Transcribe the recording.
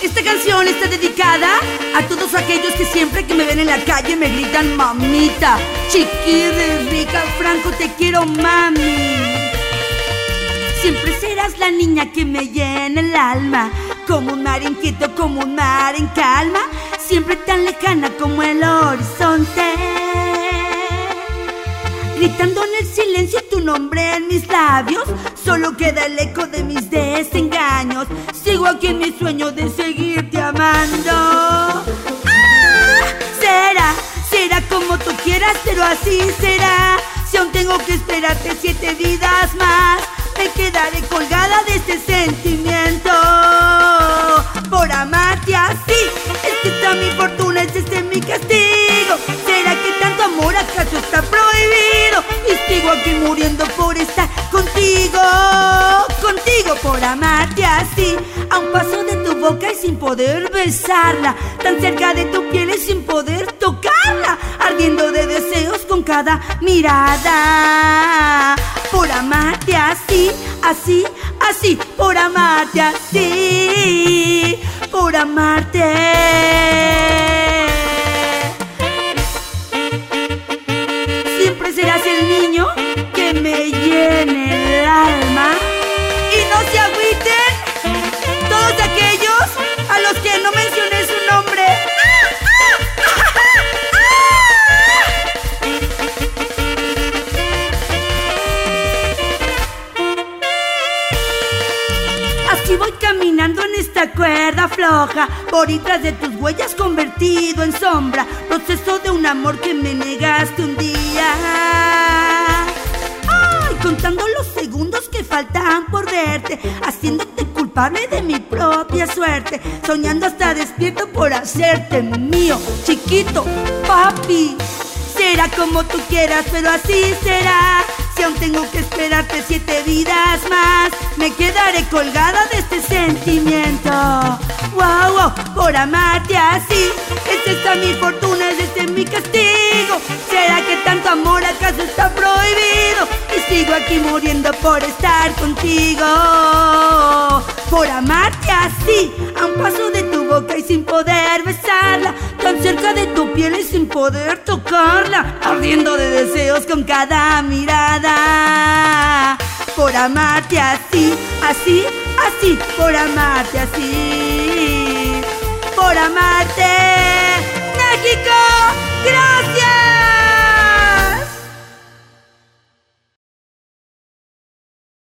Esta canción está dedicada a todos aquellos que siempre que me ven en la calle me gritan mamita, chiquirre, rica, franco, te quiero mami. Siempre serás la niña que me llena el alma, como un mar inquieto, como un mar en calma, siempre tan lejana como el horizonte. Gritando en el silencio tu nombre en mis labios, solo queda el eco de mis así será. Si aún tengo que esperarte siete vidas más, me quedaré colgada de este sentimiento. Por amarte así, es que está mi fortuna, es este mi castigo. ¿Será que tanto amor acaso está prohibido? Y sigo aquí muriendo por estar contigo, contigo por amarte así. A paso y sin poder besarla, tan cerca de tu piel y sin poder tocarla, ardiendo de deseos con cada mirada. Por amarte así, así, así, por amarte así, por amarte. Siempre serás el niño que me llene caminando en esta cuerda floja, detrás de tus huellas convertido en sombra, proceso de un amor que me negaste un día. Ay, contando los segundos que faltan por verte, haciéndote culpable de mi propia suerte, soñando hasta despierto por hacerte mío, chiquito, papi. Será como tú quieras, pero así será. Si aún tengo que esperarte siete vidas más, me quedaré colgada de este sentimiento. Wow, wow, por amarte así. Es esta mi fortuna, es este mi castigo. ¿Será que tanto amor acaso está prohibido? Y sigo aquí muriendo por estar contigo. Por amarte así, a un paso de tu boca y sin poder besarla, cerca de tu piel y sin poder tocarla, ardiendo de deseos con cada mirada. Por amarte así, así, así, por amarte así, por amarte, México, gracias.